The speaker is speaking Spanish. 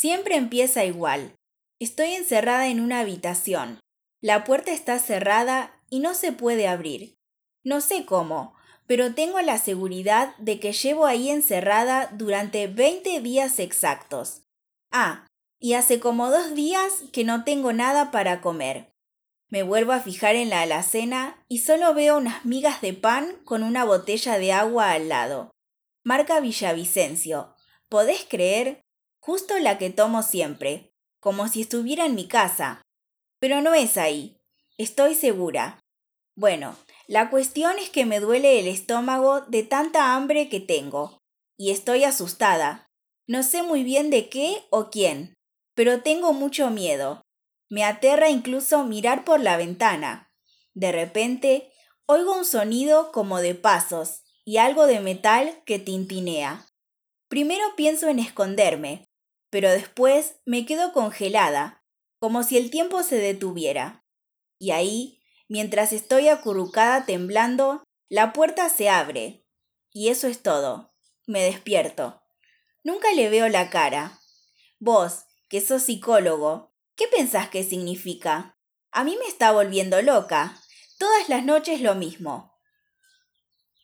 Siempre empieza igual. Estoy encerrada en una habitación. La puerta está cerrada y no se puede abrir. No sé cómo, pero tengo la seguridad de que llevo ahí encerrada durante 20 días exactos. Ah, y hace como dos días que no tengo nada para comer. Me vuelvo a fijar en la alacena y solo veo unas migas de pan con una botella de agua al lado. Marca Villavicencio. ¿Podés creer? Justo la que tomo siempre, como si estuviera en mi casa. Pero no es ahí. Estoy segura. Bueno, la cuestión es que me duele el estómago de tanta hambre que tengo. Y estoy asustada. No sé muy bien de qué o quién, pero tengo mucho miedo. Me aterra incluso mirar por la ventana. De repente, oigo un sonido como de pasos y algo de metal que tintinea. Primero pienso en esconderme, pero después me quedo congelada, como si el tiempo se detuviera. Y ahí, mientras estoy acurrucada temblando, la puerta se abre. Y eso es todo. Me despierto. Nunca le veo la cara. Vos, que sos psicólogo, ¿Qué pensás que significa? A mí me está volviendo loca. Todas las noches lo mismo.